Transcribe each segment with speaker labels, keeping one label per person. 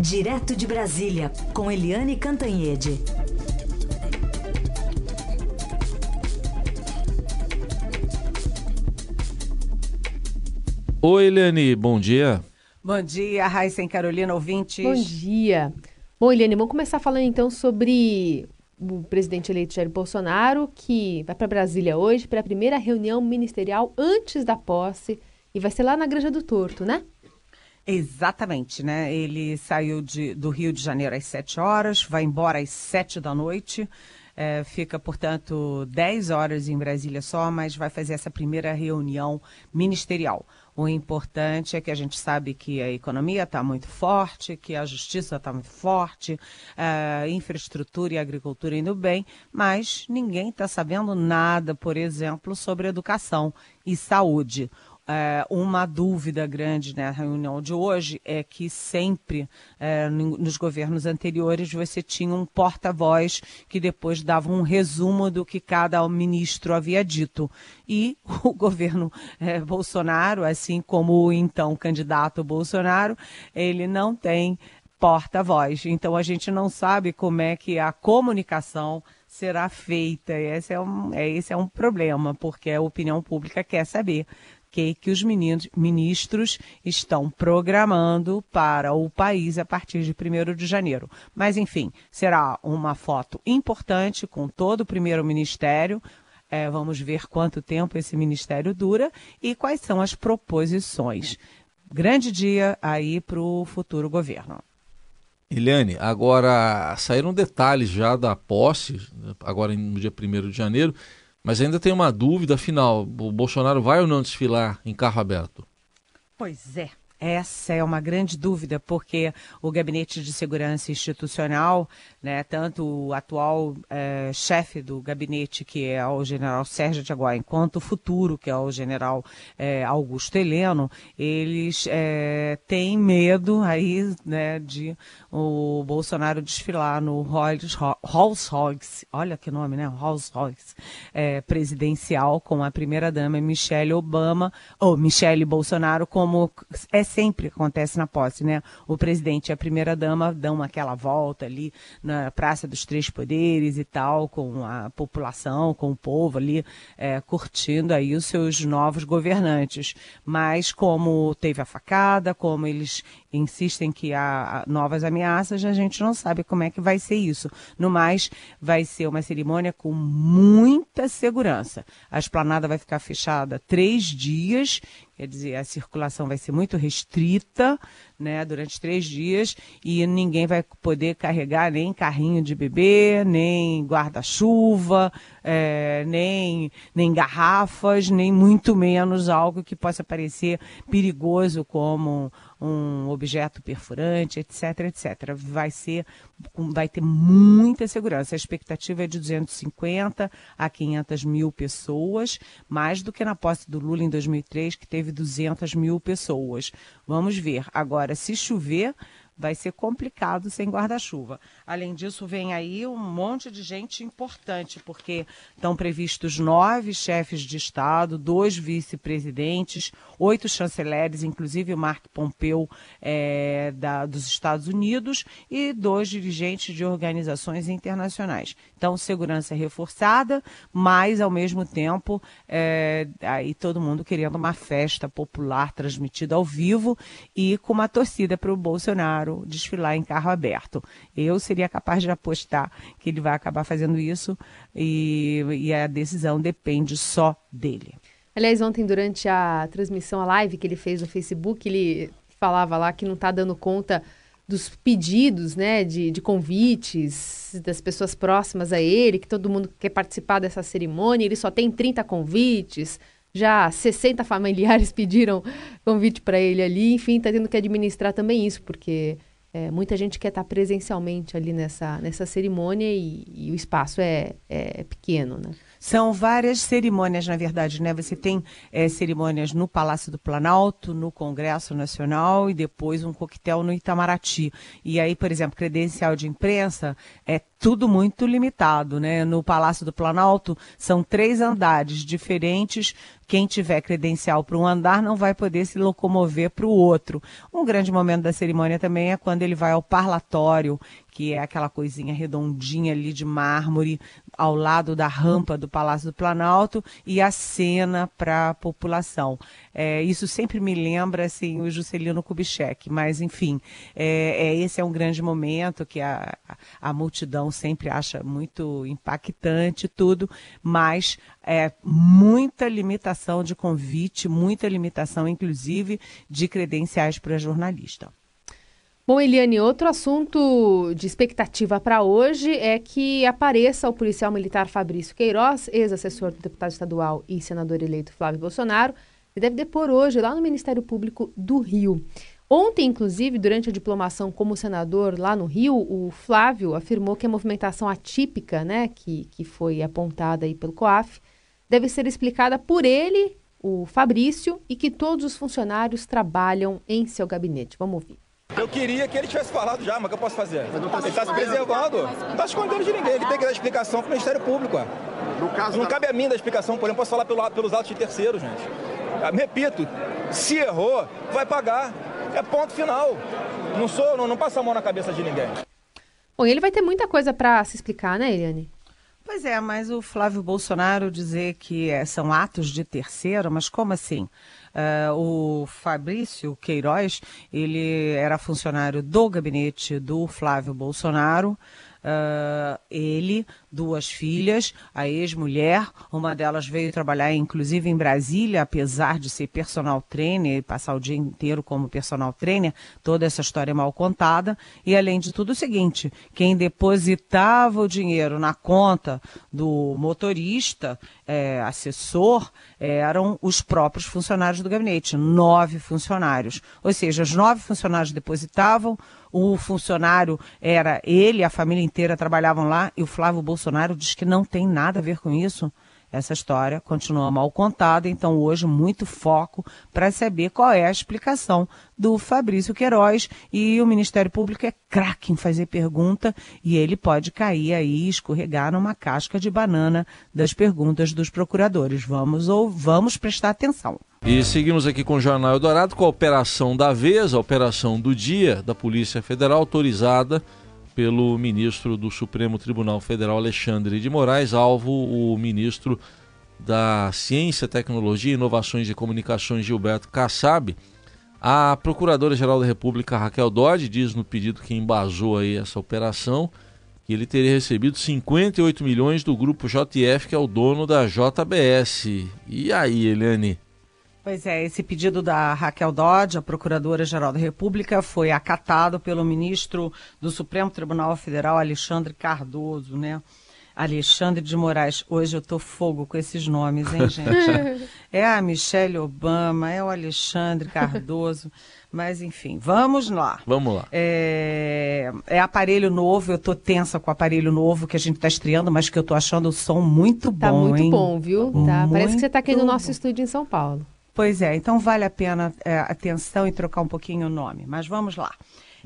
Speaker 1: Direto de Brasília, com Eliane Cantanhede.
Speaker 2: Oi, Eliane, bom dia.
Speaker 3: Bom dia, Raíssa e Carolina, ouvintes.
Speaker 4: Bom dia. Bom, Eliane, vamos começar falando então sobre o presidente eleito Jair Bolsonaro, que vai para Brasília hoje para a primeira reunião ministerial antes da posse e vai ser lá na Granja do Torto, né?
Speaker 3: Exatamente, né? Ele saiu de, do Rio de Janeiro às 7 horas, vai embora às 7 da noite. É, fica, portanto, 10 horas em Brasília só, mas vai fazer essa primeira reunião ministerial. O importante é que a gente sabe que a economia está muito forte, que a justiça está muito forte, a infraestrutura e a agricultura indo bem, mas ninguém está sabendo nada, por exemplo, sobre educação e saúde. É, uma dúvida grande na reunião de hoje é que sempre é, nos governos anteriores você tinha um porta-voz que depois dava um resumo do que cada ministro havia dito. E o governo é, Bolsonaro, assim como o então candidato Bolsonaro, ele não tem porta-voz. Então a gente não sabe como é que a comunicação será feita. Esse é um, é, esse é um problema, porque a opinião pública quer saber que, que os ministros estão programando para o país a partir de 1 de janeiro. Mas, enfim, será uma foto importante com todo o primeiro ministério. É, vamos ver quanto tempo esse ministério dura e quais são as proposições. Grande dia aí para o futuro governo.
Speaker 2: Eliane, agora saíram detalhes já da posse, agora no dia 1 de janeiro. Mas ainda tem uma dúvida, afinal, o Bolsonaro vai ou não desfilar em carro aberto?
Speaker 3: Pois é. Essa é uma grande dúvida, porque o Gabinete de Segurança Institucional, né, tanto o atual é, chefe do gabinete, que é o general Sérgio de Aguai, quanto o futuro, que é o general é, Augusto Heleno, eles é, têm medo aí né, de o Bolsonaro desfilar no Rolls Royce, olha que nome, né? Rolls Royce, presidencial, com a primeira-dama Michelle Obama, ou Michelle Bolsonaro, como é sempre acontece na posse, né? O presidente e a primeira-dama dão aquela volta ali na Praça dos Três Poderes e tal, com a população, com o povo ali, é, curtindo aí os seus novos governantes. Mas como teve a facada, como eles insistem que há novas ameaças, a gente não sabe como é que vai ser isso. No mais, vai ser uma cerimônia com muita segurança. A esplanada vai ficar fechada três dias, quer dizer, a circulação vai ser muito restrita, né, durante três dias, e ninguém vai poder carregar nem carrinho de bebê, nem guarda-chuva, é, nem, nem garrafas, nem muito menos algo que possa parecer perigoso como um objeto perfurante, etc, etc. Vai ser, vai ter muita segurança. A expectativa é de 250 a 500 mil pessoas, mais do que na posse do Lula em 2003, que teve 200 mil pessoas. Vamos ver. Agora, se chover, vai ser complicado sem guarda-chuva. Além disso, vem aí um monte de gente importante, porque estão previstos nove chefes de Estado, dois vice-presidentes, oito chanceleres, inclusive o Mark Pompeu é, da, dos Estados Unidos, e dois dirigentes de organizações internacionais. Então, segurança reforçada, mas ao mesmo tempo, é, aí todo mundo querendo uma festa popular transmitida ao vivo e com uma torcida para o Bolsonaro desfilar em carro aberto. Eu seria capaz de apostar que ele vai acabar fazendo isso e, e a decisão depende só dele.
Speaker 4: Aliás, ontem, durante a transmissão, a live que ele fez no Facebook, ele falava lá que não está dando conta dos pedidos, né, de, de, convites das pessoas próximas a ele, que todo mundo quer participar dessa cerimônia, ele só tem 30 convites, já 60 familiares pediram convite para ele ali, enfim, está tendo que administrar também isso, porque é, muita gente quer estar presencialmente ali nessa, nessa cerimônia e, e o espaço é, é pequeno, né?
Speaker 3: São várias cerimônias, na verdade, né? Você tem é, cerimônias no Palácio do Planalto, no Congresso Nacional e depois um coquetel no Itamaraty. E aí, por exemplo, credencial de imprensa é tudo muito limitado, né? No Palácio do Planalto são três andares diferentes. Quem tiver credencial para um andar não vai poder se locomover para o outro. Um grande momento da cerimônia também é quando ele vai ao parlatório, que é aquela coisinha redondinha ali de mármore ao lado da rampa do Palácio do Planalto e a cena para a população. É, isso sempre me lembra assim o Juscelino Kubitschek, mas enfim, é, é, esse é um grande momento que a, a multidão sempre acha muito impactante tudo, mas é muita limitação de convite, muita limitação inclusive de credenciais para jornalista.
Speaker 4: Bom, Eliane, outro assunto de expectativa para hoje é que apareça o policial militar Fabrício Queiroz, ex-assessor do deputado estadual e senador eleito Flávio Bolsonaro, que deve depor hoje lá no Ministério Público do Rio. Ontem, inclusive, durante a diplomação como senador lá no Rio, o Flávio afirmou que a movimentação atípica, né, que, que foi apontada aí pelo COAF, deve ser explicada por ele, o Fabrício, e que todos os funcionários trabalham em seu gabinete. Vamos ouvir.
Speaker 5: Eu queria que ele tivesse falado já, mas o que eu posso fazer? Ele está se preservando. Não está escondendo de ninguém. Ele tem que dar explicação para o Ministério Público. No caso não da... cabe a mim dar explicação, porém, posso falar pelo, pelos atos de terceiros, gente. Ah, repito, se errou, vai pagar. É ponto final. Não sou, não, não passa a mão na cabeça de ninguém.
Speaker 4: Bom, ele vai ter muita coisa para se explicar, né, Eliane?
Speaker 3: Pois é, mas o Flávio Bolsonaro dizer que é, são atos de terceiro, mas como assim? Uh, o Fabrício Queiroz, ele era funcionário do gabinete do Flávio Bolsonaro. Uh, ele, duas filhas, a ex-mulher, uma delas veio trabalhar inclusive em Brasília, apesar de ser personal trainer passar o dia inteiro como personal trainer, toda essa história é mal contada. E além de tudo, o seguinte: quem depositava o dinheiro na conta do motorista, é, assessor, eram os próprios funcionários do gabinete, nove funcionários. Ou seja, os nove funcionários depositavam, o funcionário era ele, a família inteira trabalhavam lá, e o Flávio Bolsonaro diz que não tem nada a ver com isso. Essa história continua mal contada, então hoje muito foco para saber qual é a explicação do Fabrício Queiroz e o Ministério Público é craque em fazer pergunta e ele pode cair aí, escorregar numa casca de banana das perguntas dos procuradores. Vamos ou vamos prestar atenção.
Speaker 2: E seguimos aqui com o Jornal Eldorado com a operação da vez, a operação do dia da Polícia Federal autorizada pelo ministro do Supremo Tribunal Federal Alexandre de Moraes, alvo o ministro da Ciência, Tecnologia, Inovações e Comunicações Gilberto Kassab. A Procuradora-Geral da República Raquel Dodge diz no pedido que embasou aí essa operação que ele teria recebido 58 milhões do grupo JF, que é o dono da JBS. E aí, Eliane?
Speaker 3: Pois é, esse pedido da Raquel Dodge, a Procuradora-Geral da República, foi acatado pelo ministro do Supremo Tribunal Federal, Alexandre Cardoso, né? Alexandre de Moraes. Hoje eu tô fogo com esses nomes, hein, gente? é a Michelle Obama, é o Alexandre Cardoso. Mas enfim, vamos lá.
Speaker 2: Vamos lá.
Speaker 3: É, é aparelho novo, eu tô tensa com o aparelho novo que a gente tá estreando, mas que eu tô achando o som muito
Speaker 4: tá
Speaker 3: bom.
Speaker 4: Tá muito
Speaker 3: hein?
Speaker 4: bom, viu? Tá. Parece que você tá aqui no nosso estúdio em São Paulo.
Speaker 3: Pois é, então vale a pena é, atenção e trocar um pouquinho o nome. Mas vamos lá.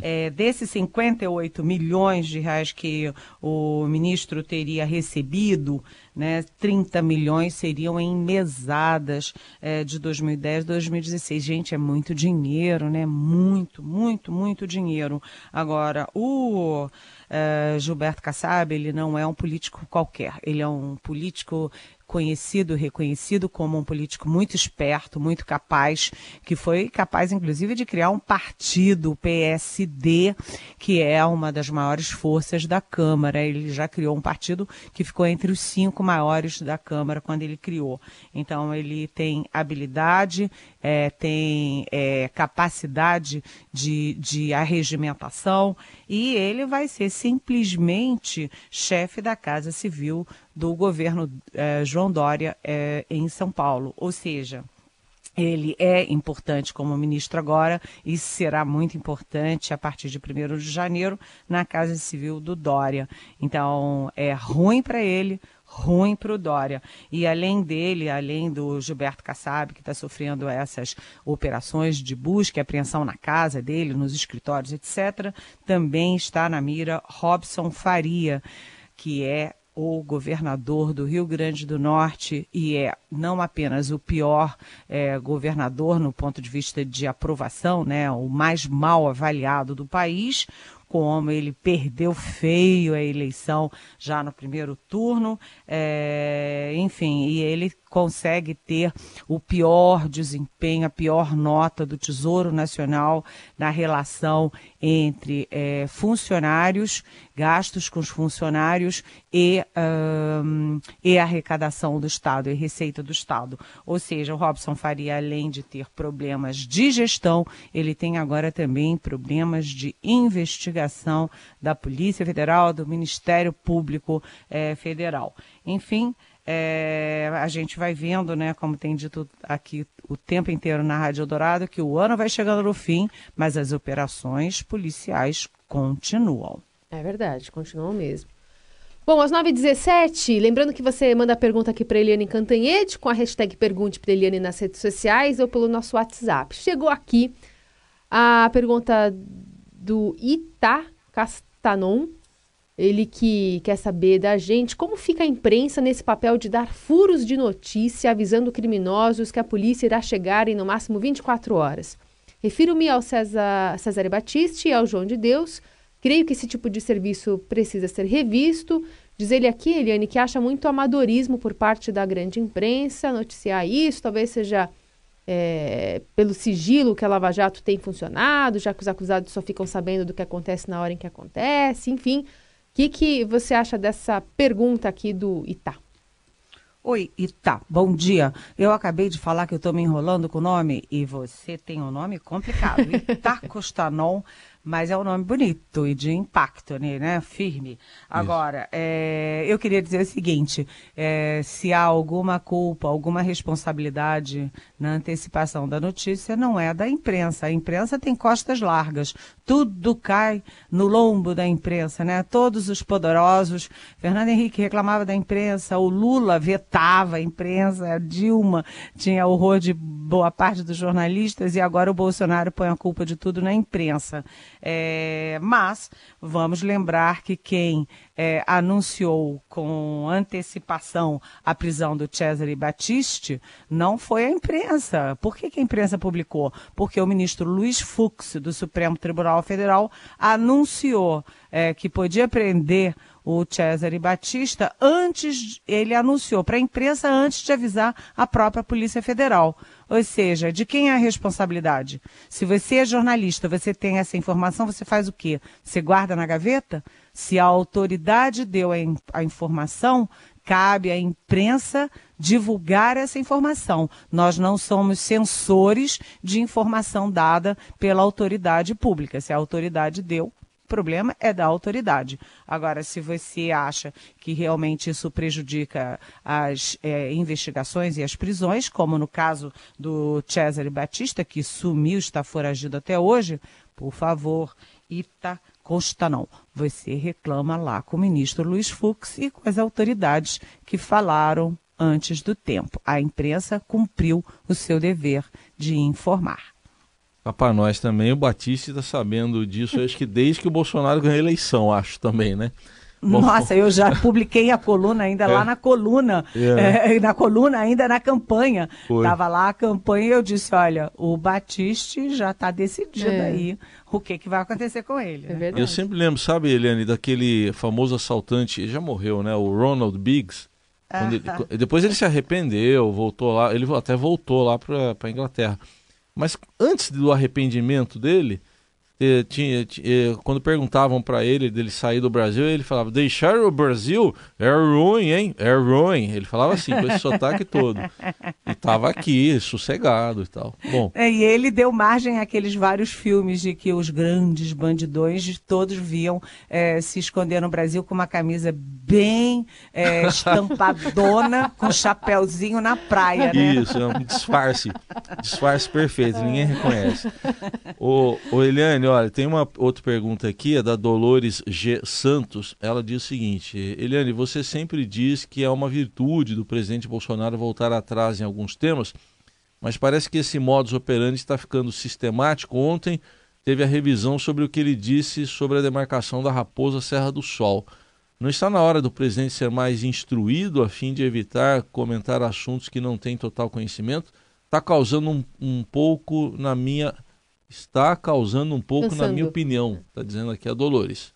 Speaker 3: É, desses 58 milhões de reais que o ministro teria recebido, né, 30 milhões seriam em mesadas é, de 2010 2016. Gente, é muito dinheiro, né? Muito, muito, muito dinheiro. Agora, o uh, Gilberto Kassab, ele não é um político qualquer. Ele é um político conhecido, reconhecido como um político muito esperto, muito capaz, que foi capaz, inclusive, de criar um partido, o PSD, que é uma das maiores forças da Câmara. Ele já criou um partido que ficou entre os cinco maiores da Câmara quando ele criou. Então, ele tem habilidade, é, tem é, capacidade de, de arregimentação e ele vai ser simplesmente chefe da Casa Civil do governo é, João Dória é, em São Paulo. Ou seja, ele é importante como ministro agora e será muito importante a partir de 1 de janeiro na Casa Civil do Dória. Então, é ruim para ele, ruim para o Dória. E além dele, além do Gilberto Kassab, que está sofrendo essas operações de busca e apreensão na casa dele, nos escritórios, etc., também está na mira Robson Faria, que é o governador do Rio Grande do Norte e é não apenas o pior é, governador no ponto de vista de aprovação, né, o mais mal avaliado do país, como ele perdeu feio a eleição já no primeiro turno, é, enfim, e ele consegue ter o pior desempenho, a pior nota do Tesouro Nacional na relação entre é, funcionários, gastos com os funcionários e, um, e arrecadação do Estado, e receita do Estado. Ou seja, o Robson Faria, além de ter problemas de gestão, ele tem agora também problemas de investigação da Polícia Federal, do Ministério Público é, Federal. Enfim, é, a gente vai vendo, né, como tem dito aqui o tempo inteiro na Rádio Eldorado, que o ano vai chegando no fim, mas as operações policiais continuam.
Speaker 4: É verdade, continuam mesmo. Bom, às 9h17, lembrando que você manda a pergunta aqui para Eliane Cantanhede com a hashtag Pergunte para Eliane nas redes sociais ou pelo nosso WhatsApp. Chegou aqui a pergunta do Ita Castanon, ele que quer saber da gente como fica a imprensa nesse papel de dar furos de notícia avisando criminosos que a polícia irá chegar em no máximo 24 horas. Refiro-me ao César, Cesare e ao João de Deus. Creio que esse tipo de serviço precisa ser revisto. Diz ele aqui, Eliane, que acha muito amadorismo por parte da grande imprensa noticiar isso. Talvez seja é, pelo sigilo que a Lava Jato tem funcionado, já que os acusados só ficam sabendo do que acontece na hora em que acontece. Enfim, que, que você acha dessa pergunta aqui do Itá?
Speaker 3: Oi, Itá, bom dia. Eu acabei de falar que eu estou me enrolando com o nome e você tem um nome complicado. Itá Costanon mas é um nome bonito e de impacto, né? né? Firme. Agora, é, eu queria dizer o seguinte: é, se há alguma culpa, alguma responsabilidade na antecipação da notícia, não é da imprensa. A imprensa tem costas largas. Tudo cai no lombo da imprensa, né? Todos os poderosos. Fernando Henrique reclamava da imprensa, o Lula vetava a imprensa, a Dilma tinha horror de boa parte dos jornalistas e agora o Bolsonaro põe a culpa de tudo na imprensa. É, mas vamos lembrar que quem é, anunciou com antecipação a prisão do Cesare Battisti não foi a imprensa. Por que, que a imprensa publicou? Porque o ministro Luiz Fux, do Supremo Tribunal Federal, anunciou é, que podia prender o Cesare Batista antes, ele anunciou para a imprensa antes de avisar a própria Polícia Federal. Ou seja, de quem é a responsabilidade? Se você é jornalista, você tem essa informação, você faz o quê? Você guarda na gaveta? Se a autoridade deu a, in a informação, cabe à imprensa divulgar essa informação. Nós não somos censores de informação dada pela autoridade pública. Se a autoridade deu, o problema é da autoridade. Agora, se você acha que realmente isso prejudica as é, investigações e as prisões, como no caso do Cesare Batista, que sumiu, está foragido até hoje, por favor, Ita Costa não. Você reclama lá com o ministro Luiz Fux e com as autoridades que falaram antes do tempo. A imprensa cumpriu o seu dever de informar.
Speaker 2: Para nós também, o Batista está sabendo disso, acho que desde que o Bolsonaro ganhou a eleição, acho também, né?
Speaker 3: Bom, Nossa, eu já publiquei a coluna ainda é. lá na coluna, é. É, na coluna ainda na campanha. Foi. Tava lá a campanha e eu disse, olha, o Batiste já está decidido é. aí o que, que vai acontecer com ele.
Speaker 2: Né? Eu sempre lembro, sabe, Eliane, daquele famoso assaltante, ele já morreu, né? O Ronald Biggs. Ele, depois ele se arrependeu, voltou lá, ele até voltou lá para a Inglaterra. Mas antes do arrependimento dele, eh, tinha, eh, quando perguntavam para ele dele sair do Brasil, ele falava: deixar o Brasil é ruim, hein? É ruim. Ele falava assim, com esse sotaque todo. E tava aqui, sossegado e tal. Bom.
Speaker 3: É, e ele deu margem àqueles vários filmes de que os grandes bandidões todos viam é, se esconder no Brasil com uma camisa bem é, estampadona, com chapéuzinho na praia,
Speaker 2: né? Isso, é um disfarce. Disfarce perfeito, ninguém reconhece. Ô, ô Eliane, olha, tem uma outra pergunta aqui, é da Dolores G. Santos. Ela diz o seguinte: Eliane, você sempre diz que é uma virtude do presidente Bolsonaro voltar atrás em alguns temas, mas parece que esse modus operandi está ficando sistemático. Ontem teve a revisão sobre o que ele disse sobre a demarcação da Raposa Serra do Sol. Não está na hora do presidente ser mais instruído a fim de evitar comentar assuntos que não tem total conhecimento? Está causando um, um pouco na minha está causando um pouco, Pensando. na minha opinião, está dizendo aqui a Dolores.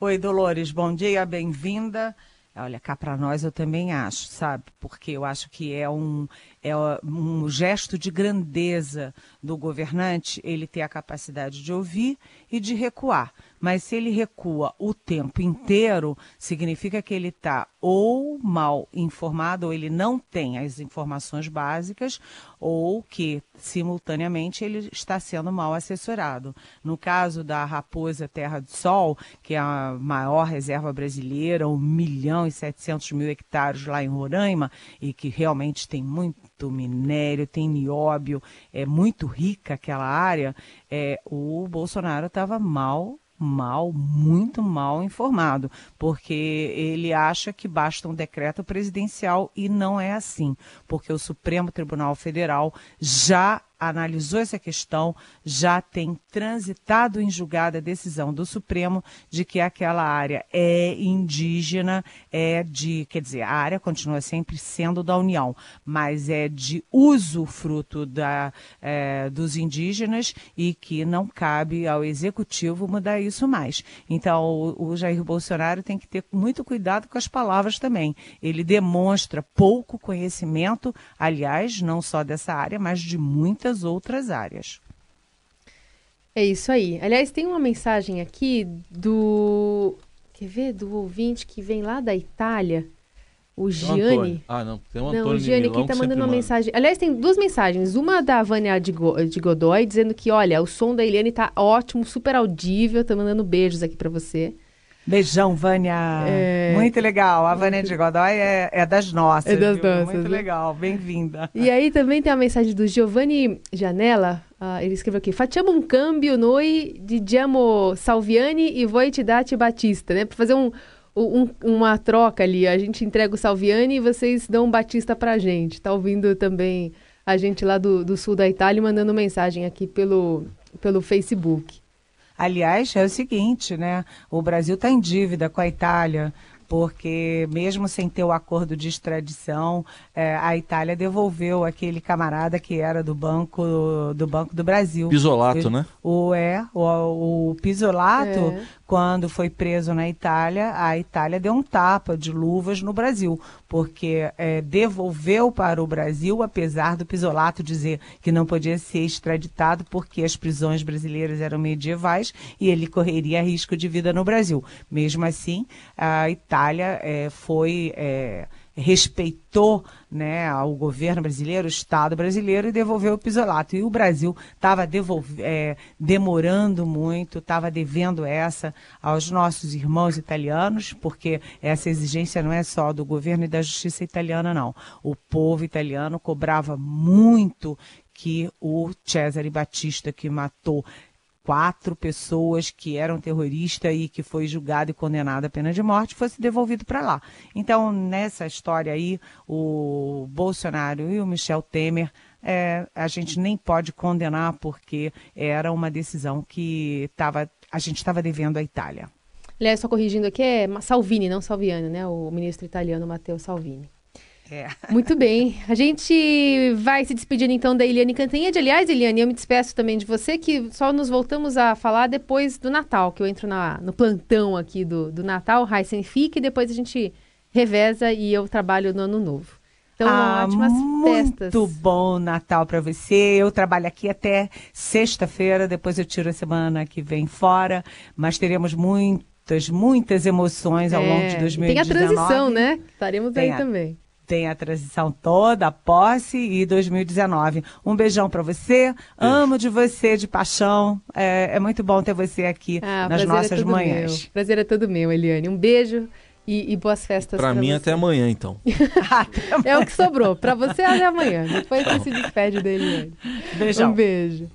Speaker 3: Oi, Dolores, bom dia, bem-vinda. Olha, cá para nós eu também acho, sabe? Porque eu acho que é um, é um gesto de grandeza do governante ele ter a capacidade de ouvir e de recuar. Mas se ele recua o tempo inteiro, significa que ele está ou mal informado, ou ele não tem as informações básicas, ou que, simultaneamente, ele está sendo mal assessorado. No caso da Raposa Terra do Sol, que é a maior reserva brasileira, 1 milhão e 700 mil hectares lá em Roraima, e que realmente tem muito minério, tem nióbio, é muito rica aquela área, é, o Bolsonaro estava mal mal, muito mal informado, porque ele acha que basta um decreto presidencial e não é assim, porque o Supremo Tribunal Federal já analisou essa questão, já tem transitado em julgada a decisão do Supremo de que aquela área é indígena, é de, quer dizer, a área continua sempre sendo da União, mas é de uso fruto da, é, dos indígenas e que não cabe ao Executivo mudar isso mais. Então, o, o Jair Bolsonaro tem que ter muito cuidado com as palavras também. Ele demonstra pouco conhecimento, aliás, não só dessa área, mas de muitas muitas outras áreas.
Speaker 4: É isso aí. Aliás, tem uma mensagem aqui do. Quer ver? Do ouvinte que vem lá da Itália. O Gianni.
Speaker 2: Ah, não. Tem um Antônio
Speaker 4: Não, o Gianni aqui está mandando uma manda. mensagem. Aliás, tem duas mensagens. Uma da Vânia de, Go... de Godoy, dizendo que, olha, o som da Eliane está ótimo, super audível. Tá mandando beijos aqui para você.
Speaker 3: Beijão, Vânia. É... Muito legal. A Vânia de Godoy é, é das nossas. É das viu? nossas. Muito né? legal. Bem-vinda.
Speaker 4: E aí também tem a mensagem do Giovanni Janella. Uh, ele escreveu aqui: Facciamo um cambio noi Diamo Salviani e voi te date Batista, né? Para fazer um, um, uma troca ali. A gente entrega o Salviani e vocês dão um Batista pra gente. Tá ouvindo também a gente lá do, do sul da Itália mandando mensagem aqui pelo, pelo Facebook.
Speaker 3: Aliás, é o seguinte, né? O Brasil está em dívida com a Itália porque mesmo sem ter o acordo de extradição, é, a Itália devolveu aquele camarada que era do Banco do, Banco do Brasil.
Speaker 2: Pisolato, né?
Speaker 3: O, é, o, o Pisolato, é. Quando foi preso na Itália, a Itália deu um tapa de luvas no Brasil, porque é, devolveu para o Brasil, apesar do Pisolato dizer que não podia ser extraditado porque as prisões brasileiras eram medievais e ele correria risco de vida no Brasil. Mesmo assim, a Itália é, foi é, respeitou né, o governo brasileiro, o Estado brasileiro e devolveu o pisolato. E o Brasil estava é, demorando muito, estava devendo essa aos nossos irmãos italianos, porque essa exigência não é só do governo e da justiça italiana, não. O povo italiano cobrava muito que o Cesare Batista, que matou quatro pessoas que eram terroristas e que foi julgado e condenado à pena de morte fosse devolvido para lá. Então, nessa história aí, o Bolsonaro e o Michel Temer é, a gente nem pode condenar porque era uma decisão que tava, a gente estava devendo à Itália.
Speaker 4: Aliás, só corrigindo aqui, é Salvini, não Salviano, né? O ministro italiano Matteo Salvini. É. Muito bem. A gente vai se despedindo então da Eliane Cantanhede. Aliás, Eliane, eu me despeço também de você, que só nos voltamos a falar depois do Natal, que eu entro na, no plantão aqui do, do Natal, Heisen Fique, e depois a gente reveza e eu trabalho no Ano Novo.
Speaker 3: Então, ah, ótimas muito festas. Muito bom Natal para você. Eu trabalho aqui até sexta-feira, depois eu tiro a semana que vem fora, mas teremos muitas, muitas emoções ao é, longo de 2019. Tem a
Speaker 4: transição, né? Estaremos tem aí a... também
Speaker 3: tem a transição toda, a posse e 2019. Um beijão para você, Beijo. amo de você, de paixão. É, é, muito bom ter você aqui ah, nas é nossas é manhãs.
Speaker 4: Meu. Prazer é todo meu, Eliane. Um beijo. E, e boas festas
Speaker 2: para mim
Speaker 4: você.
Speaker 2: até amanhã então
Speaker 4: é o que sobrou para você até amanhã depois você se despede dele
Speaker 3: beijão
Speaker 4: um beijo